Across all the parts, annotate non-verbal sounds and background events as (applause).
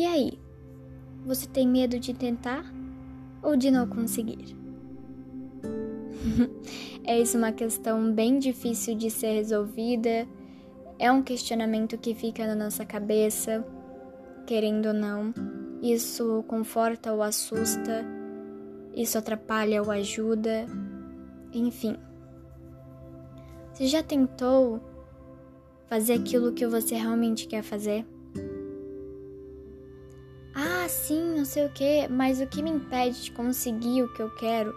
E aí? Você tem medo de tentar ou de não conseguir? (laughs) é isso uma questão bem difícil de ser resolvida. É um questionamento que fica na nossa cabeça, querendo ou não. Isso conforta ou assusta, isso atrapalha ou ajuda, enfim. Você já tentou fazer aquilo que você realmente quer fazer? Sim, não sei o que, mas o que me impede de conseguir o que eu quero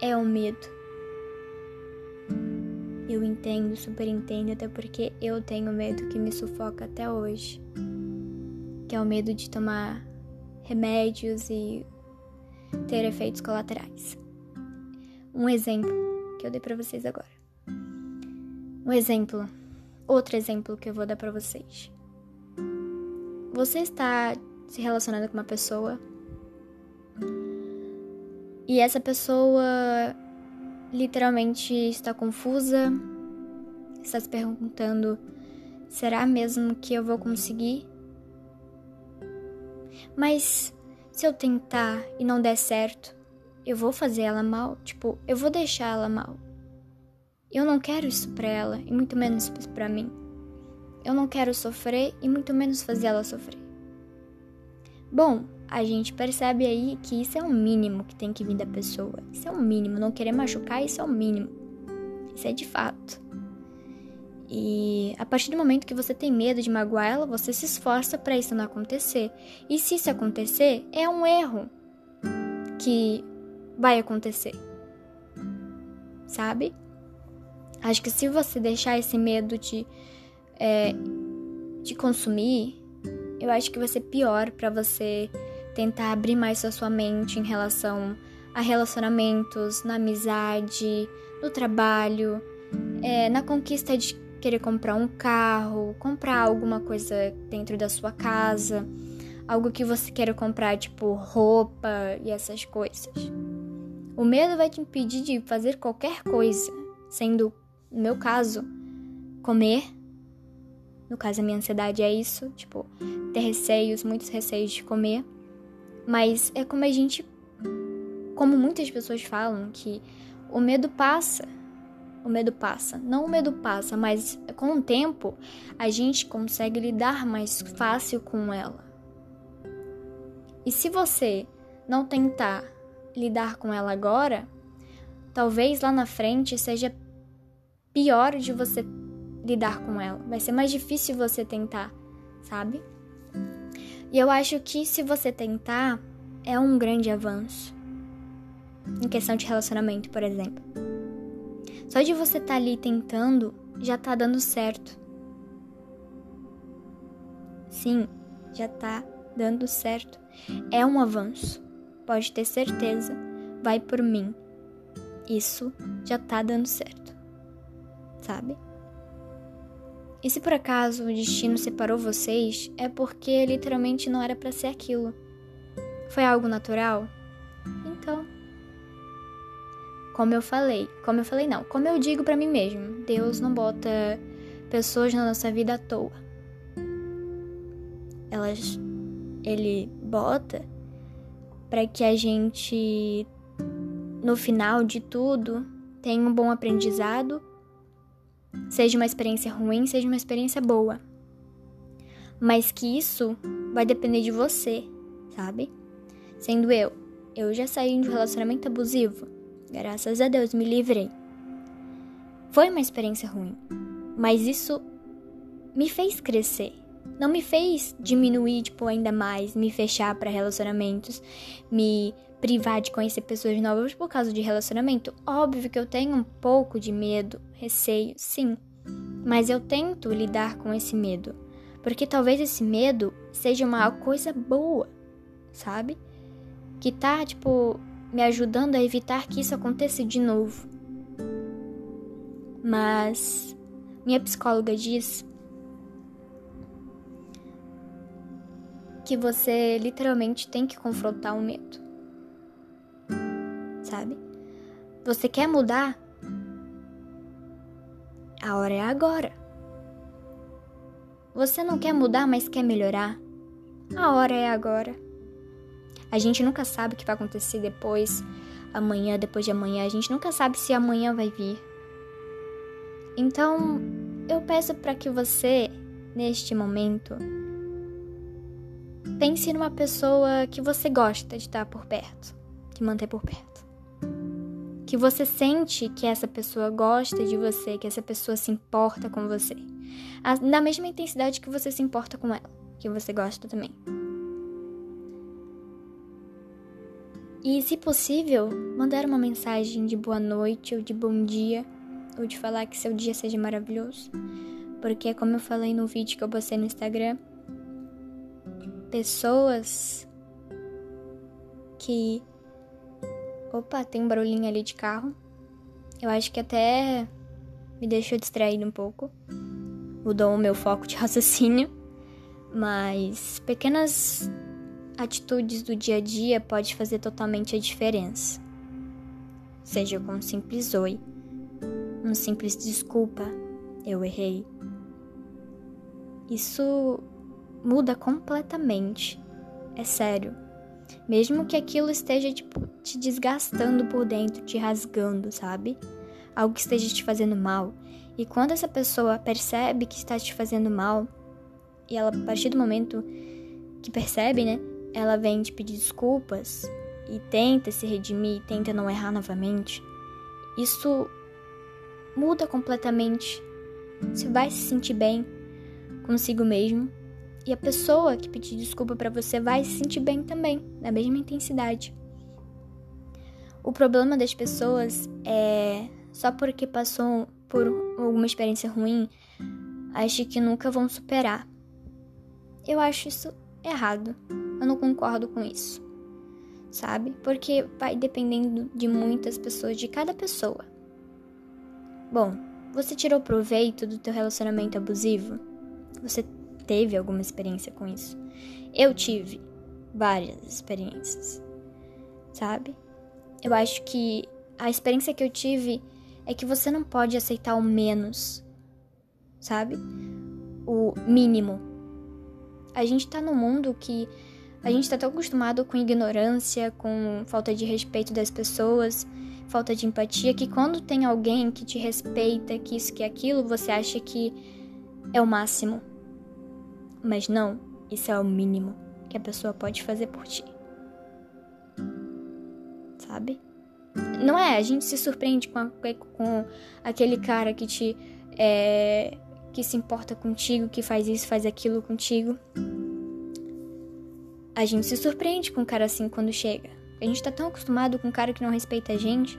é o medo. Eu entendo, super entendo, até porque eu tenho medo que me sufoca até hoje. Que é o medo de tomar remédios e ter efeitos colaterais. Um exemplo que eu dei para vocês agora. Um exemplo Outro exemplo que eu vou dar para vocês. Você está se relacionando com uma pessoa e essa pessoa literalmente está confusa, está se perguntando: será mesmo que eu vou conseguir? Mas se eu tentar e não der certo, eu vou fazer ela mal? Tipo, eu vou deixar ela mal. Eu não quero isso para ela e muito menos para mim. Eu não quero sofrer e muito menos fazer ela sofrer. Bom, a gente percebe aí que isso é o mínimo que tem que vir da pessoa. Isso é o mínimo. Não querer machucar, isso é o mínimo. Isso é de fato. E a partir do momento que você tem medo de magoar ela, você se esforça para isso não acontecer. E se isso acontecer, é um erro que vai acontecer. Sabe? Acho que se você deixar esse medo de, é, de consumir, eu acho que vai ser pior para você tentar abrir mais a sua mente em relação a relacionamentos, na amizade, no trabalho, é, na conquista de querer comprar um carro, comprar alguma coisa dentro da sua casa, algo que você queira comprar, tipo roupa e essas coisas. O medo vai te impedir de fazer qualquer coisa, sendo no meu caso, comer. No caso, a minha ansiedade é isso, tipo, ter receios, muitos receios de comer. Mas é como a gente. Como muitas pessoas falam, que o medo passa. O medo passa. Não o medo passa, mas com o tempo a gente consegue lidar mais fácil com ela. E se você não tentar lidar com ela agora, talvez lá na frente seja pior de você lidar com ela. Vai ser mais difícil você tentar, sabe? E eu acho que se você tentar, é um grande avanço. Em questão de relacionamento, por exemplo. Só de você estar tá ali tentando, já tá dando certo. Sim, já tá dando certo. É um avanço. Pode ter certeza. Vai por mim. Isso já tá dando certo sabe? E se por acaso o destino separou vocês, é porque literalmente não era para ser aquilo. Foi algo natural? Então, como eu falei, como eu falei não, como eu digo para mim mesmo, Deus não bota pessoas na nossa vida à toa. Elas ele bota para que a gente no final de tudo tenha um bom aprendizado Seja uma experiência ruim, seja uma experiência boa. Mas que isso vai depender de você, sabe? Sendo eu, eu já saí de um relacionamento abusivo. Graças a Deus me livrei. Foi uma experiência ruim, mas isso me fez crescer. Não me fez diminuir, tipo, ainda mais, me fechar para relacionamentos, me privar de conhecer pessoas novas por causa de relacionamento? Óbvio que eu tenho um pouco de medo, receio, sim. Mas eu tento lidar com esse medo. Porque talvez esse medo seja uma coisa boa, sabe? Que tá, tipo, me ajudando a evitar que isso aconteça de novo. Mas minha psicóloga diz que você literalmente tem que confrontar o medo sabe? Você quer mudar? A hora é agora. Você não quer mudar, mas quer melhorar? A hora é agora. A gente nunca sabe o que vai acontecer depois, amanhã, depois de amanhã. A gente nunca sabe se amanhã vai vir. Então, eu peço para que você, neste momento, pense numa pessoa que você gosta de estar por perto, que manter por perto. Que você sente que essa pessoa gosta de você, que essa pessoa se importa com você. Na mesma intensidade que você se importa com ela, que você gosta também. E, se possível, mandar uma mensagem de boa noite ou de bom dia, ou de falar que seu dia seja maravilhoso. Porque, como eu falei no vídeo que eu postei no Instagram, pessoas que. Opa, tem um barulhinho ali de carro. Eu acho que até me deixou distraído um pouco. Mudou o meu foco de (laughs) raciocínio. Mas pequenas atitudes do dia a dia pode fazer totalmente a diferença. Seja com um simples oi, um simples desculpa, eu errei. Isso muda completamente. É sério. Mesmo que aquilo esteja tipo, te desgastando por dentro, te rasgando, sabe? Algo que esteja te fazendo mal. E quando essa pessoa percebe que está te fazendo mal, e ela, a partir do momento que percebe, né? ela vem te pedir desculpas e tenta se redimir, tenta não errar novamente, isso muda completamente. Você vai se sentir bem consigo mesmo e a pessoa que pedir desculpa para você vai se sentir bem também, na mesma intensidade. O problema das pessoas é só porque passou por alguma experiência ruim, acha que nunca vão superar. Eu acho isso errado. Eu não concordo com isso. Sabe? Porque vai dependendo de muitas pessoas, de cada pessoa. Bom, você tirou proveito do teu relacionamento abusivo? Você teve alguma experiência com isso? Eu tive várias experiências. Sabe? Eu acho que a experiência que eu tive é que você não pode aceitar o menos, sabe? O mínimo. A gente tá num mundo que a gente está tão acostumado com ignorância, com falta de respeito das pessoas, falta de empatia, que quando tem alguém que te respeita, que isso, que aquilo, você acha que é o máximo. Mas não, isso é o mínimo que a pessoa pode fazer por ti. Sabe? Não é? A gente se surpreende com, a, com aquele cara que te. É, que se importa contigo, que faz isso, faz aquilo contigo. A gente se surpreende com um cara assim quando chega. A gente tá tão acostumado com um cara que não respeita a gente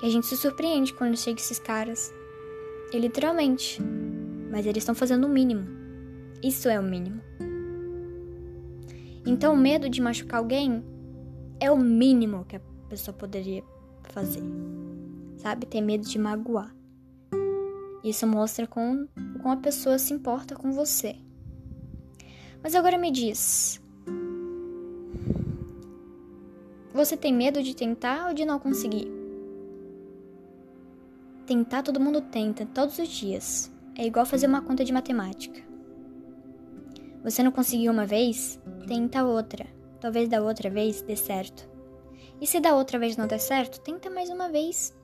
que a gente se surpreende quando chega esses caras. E literalmente. Mas eles estão fazendo o mínimo. Isso é o mínimo. Então, o medo de machucar alguém é o mínimo que a pessoa poderia fazer. Sabe? Ter medo de magoar. Isso mostra como a pessoa se importa com você. Mas agora me diz: você tem medo de tentar ou de não conseguir? Tentar todo mundo tenta, todos os dias. É igual fazer uma conta de matemática. Você não conseguiu uma vez? Tenta outra. Talvez da outra vez dê certo. E se da outra vez não der certo, tenta mais uma vez.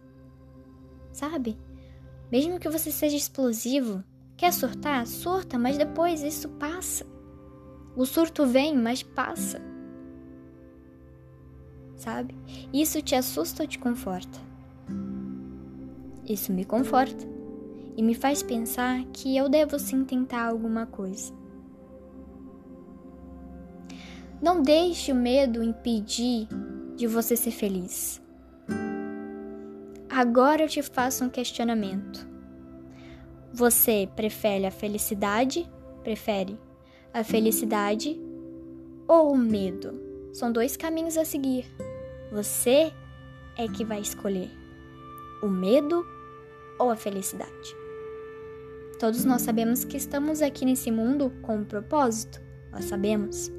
Sabe? Mesmo que você seja explosivo, quer surtar? Surta, mas depois isso passa. O surto vem, mas passa. Sabe? Isso te assusta ou te conforta? Isso me conforta e me faz pensar que eu devo sim tentar alguma coisa. Não deixe o medo impedir de você ser feliz. Agora eu te faço um questionamento. Você prefere a felicidade? Prefere a felicidade ou o medo. São dois caminhos a seguir. Você é que vai escolher o medo ou a felicidade. Todos nós sabemos que estamos aqui nesse mundo com um propósito, nós sabemos.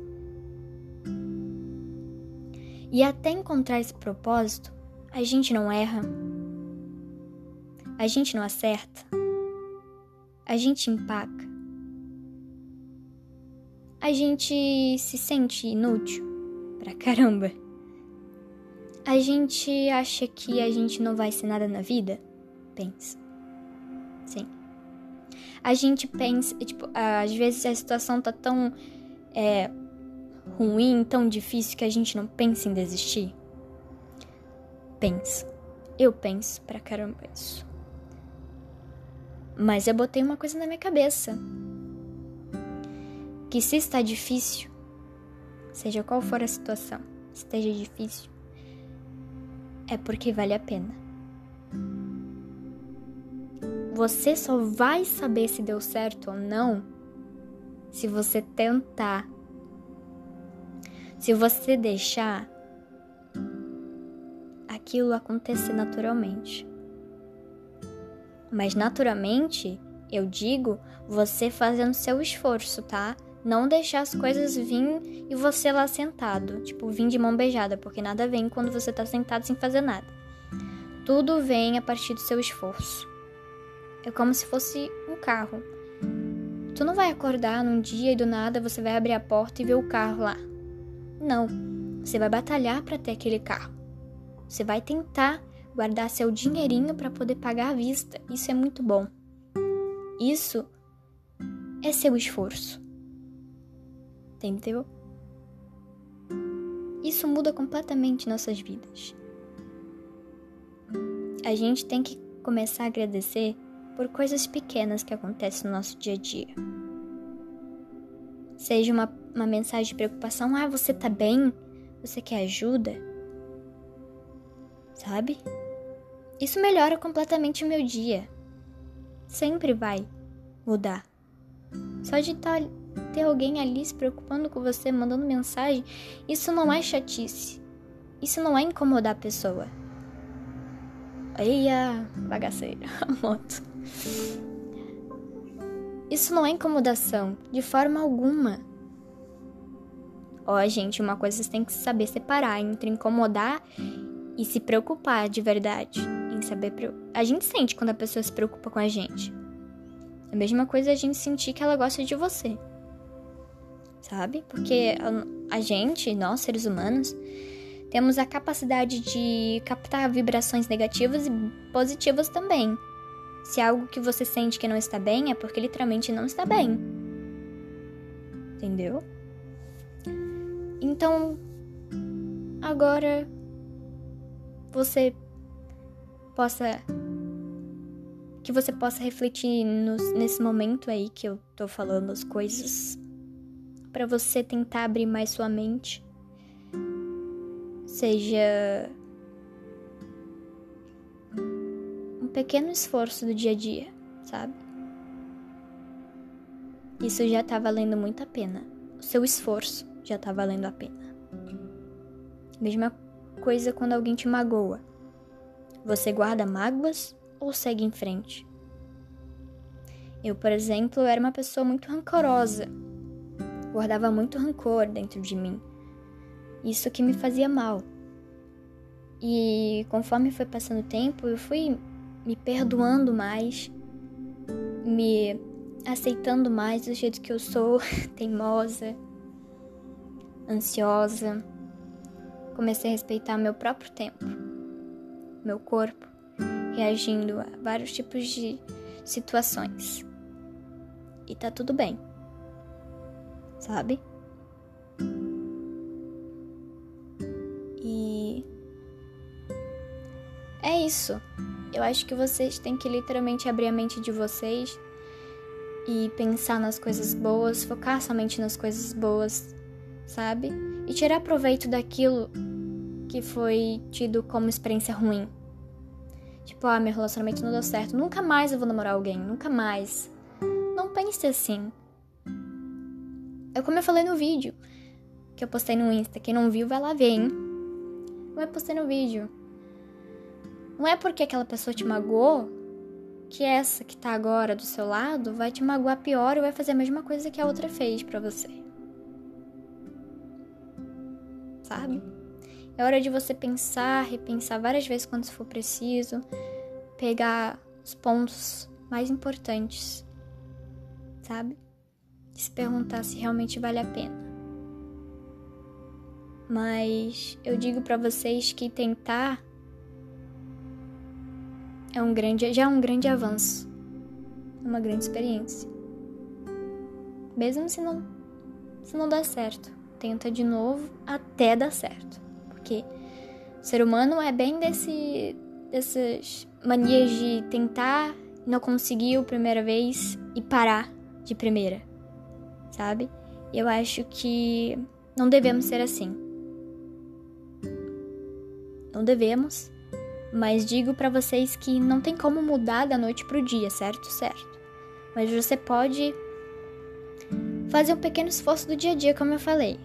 E até encontrar esse propósito, a gente não erra, a gente não acerta, a gente empaca, a gente se sente inútil pra caramba. A gente acha que a gente não vai ser nada na vida? Pensa. Sim. A gente pensa, tipo, às vezes a situação tá tão é, ruim, tão difícil que a gente não pensa em desistir. Pensa. Eu penso pra caramba isso. Mas eu botei uma coisa na minha cabeça. Que se está difícil, seja qual for a situação, esteja difícil, é porque vale a pena. Você só vai saber se deu certo ou não se você tentar. Se você deixar aquilo acontecer naturalmente. Mas naturalmente, eu digo, você fazendo seu esforço, tá? Não deixar as coisas vir e você lá sentado, tipo, vir de mão beijada, porque nada vem quando você tá sentado sem fazer nada. Tudo vem a partir do seu esforço. É como se fosse um carro. Tu não vai acordar num dia e do nada você vai abrir a porta e ver o carro lá. Não. Você vai batalhar para ter aquele carro. Você vai tentar guardar seu dinheirinho para poder pagar à vista. Isso é muito bom. Isso é seu esforço. Entendeu? Isso muda completamente nossas vidas. A gente tem que começar a agradecer por coisas pequenas que acontecem no nosso dia a dia. Seja uma, uma mensagem de preocupação: ah, você tá bem? Você quer ajuda? Sabe? Isso melhora completamente o meu dia. Sempre vai mudar. Só de tá, ter alguém ali se preocupando com você, mandando mensagem, isso não é chatice. Isso não é incomodar a pessoa. Eia, bagaceira, (laughs) moto. Isso não é incomodação, de forma alguma. Ó, gente, uma coisa vocês têm que saber separar entre incomodar e se preocupar de verdade em saber. A gente sente quando a pessoa se preocupa com a gente. A mesma coisa a gente sentir que ela gosta de você. Sabe? Porque a, gente, nós seres humanos, temos a capacidade de captar vibrações negativas e positivas também. Se algo que você sente que não está bem, é porque literalmente não está bem. Entendeu? Então, agora você possa que você possa refletir nos, nesse momento aí que eu tô falando as coisas para você tentar abrir mais sua mente seja um pequeno esforço do dia a dia, sabe? Isso já tá valendo muito a pena. O seu esforço já tá valendo a pena. Mesma coisa quando alguém te magoa. Você guarda mágoas ou segue em frente? Eu, por exemplo, era uma pessoa muito rancorosa. Guardava muito rancor dentro de mim. Isso que me fazia mal. E conforme foi passando o tempo, eu fui me perdoando mais, me aceitando mais do jeito que eu sou, (laughs) teimosa, ansiosa. Comecei a respeitar meu próprio tempo meu corpo, reagindo a vários tipos de situações. E tá tudo bem. Sabe? E é isso. Eu acho que vocês têm que literalmente abrir a mente de vocês e pensar nas coisas boas, focar somente nas coisas boas, sabe? E tirar proveito daquilo que foi tido como experiência ruim. Tipo, ah, meu relacionamento não deu certo. Nunca mais eu vou namorar alguém. Nunca mais. Não pense assim. É como eu falei no vídeo que eu postei no Insta. Quem não viu, vai lá ver, hein? Eu postei no vídeo. Não é porque aquela pessoa te magoou que essa que tá agora do seu lado vai te magoar pior e vai fazer a mesma coisa que a outra fez para você. Sabe? É hora de você pensar, repensar várias vezes quando for preciso, pegar os pontos mais importantes, sabe? de se perguntar se realmente vale a pena. Mas eu digo para vocês que tentar é um grande, já é um grande avanço. É uma grande experiência. Mesmo se não se não der certo, tenta de novo até dar certo. Porque o ser humano é bem desse dessas manias de tentar, não conseguiu primeira vez e parar de primeira. Sabe? Eu acho que não devemos ser assim. Não devemos, mas digo para vocês que não tem como mudar da noite pro dia, certo? Certo. Mas você pode fazer um pequeno esforço do dia a dia, como eu falei.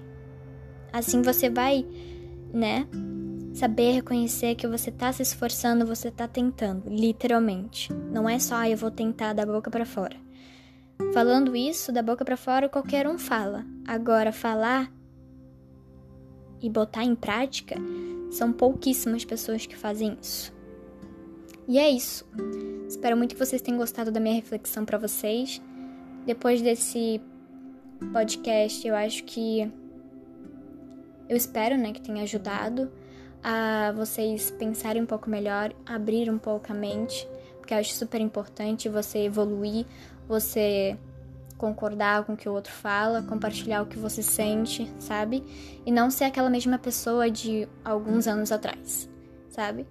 Assim você vai, né, saber reconhecer que você tá se esforçando, você tá tentando, literalmente. Não é só ah, eu vou tentar da boca para fora. Falando isso da boca para fora, qualquer um fala. Agora falar e botar em prática são pouquíssimas pessoas que fazem isso. E é isso. Espero muito que vocês tenham gostado da minha reflexão para vocês. Depois desse podcast, eu acho que eu espero, né, que tenha ajudado a vocês pensarem um pouco melhor, abrir um pouco a mente, porque eu acho super importante você evoluir, você concordar com o que o outro fala, compartilhar o que você sente, sabe? E não ser aquela mesma pessoa de alguns anos atrás, sabe?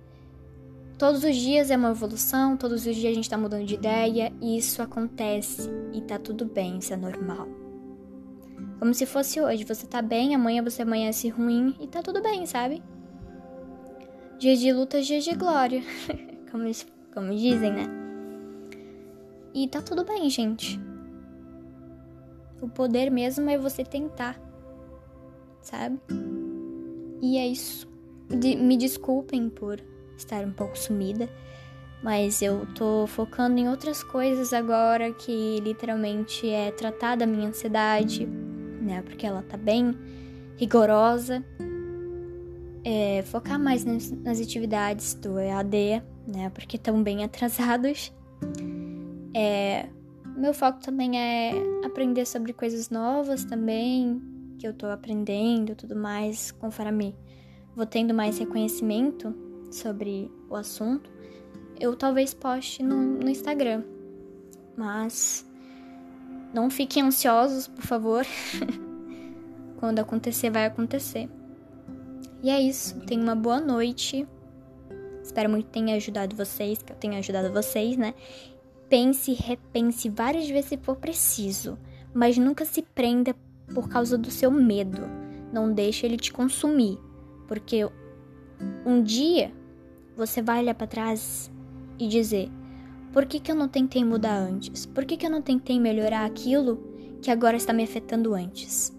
Todos os dias é uma evolução, todos os dias a gente tá mudando de ideia e isso acontece e tá tudo bem, isso é normal. Como se fosse hoje, você tá bem, amanhã você amanhece ruim e tá tudo bem, sabe? Dias de luta, dias de glória, (laughs) como, como dizem, né? E tá tudo bem, gente. O poder mesmo é você tentar, sabe? E é isso. De, me desculpem por estar um pouco sumida, mas eu tô focando em outras coisas agora que literalmente é tratar da minha ansiedade, né? Porque ela tá bem rigorosa. É, focar mais nas, nas atividades do EAD, né? Porque estão bem atrasados. É, meu foco também é aprender sobre coisas novas também, que eu tô aprendendo tudo mais, conforme vou tendo mais reconhecimento sobre o assunto, eu talvez poste no, no Instagram. Mas não fiquem ansiosos, por favor. (laughs) Quando acontecer, vai acontecer. E é isso. Tenha uma boa noite. Espero muito que tenha ajudado vocês, que eu tenha ajudado vocês, né? Pense repense várias vezes se for preciso, mas nunca se prenda por causa do seu medo. Não deixe ele te consumir, porque um dia você vai olhar para trás e dizer: por que, que eu não tentei mudar antes? Por que, que eu não tentei melhorar aquilo que agora está me afetando antes?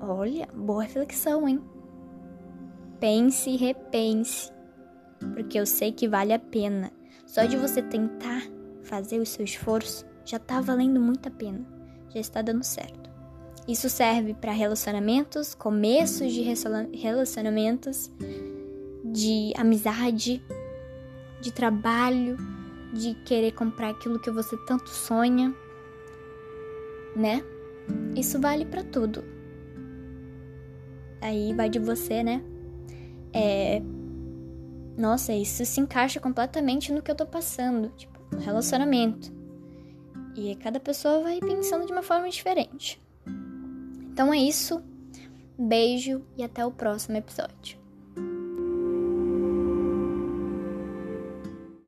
Olha, boa reflexão, hein? Pense e repense, porque eu sei que vale a pena. Só de você tentar fazer o seu esforço já tá valendo muito a pena, já está dando certo. Isso serve para relacionamentos, começos de relacionamentos, de amizade, de trabalho, de querer comprar aquilo que você tanto sonha, né? Isso vale para tudo. Aí vai de você, né? É, nossa, isso se encaixa completamente no que eu tô passando, tipo, no relacionamento. E cada pessoa vai pensando de uma forma diferente. Então é isso. Beijo e até o próximo episódio.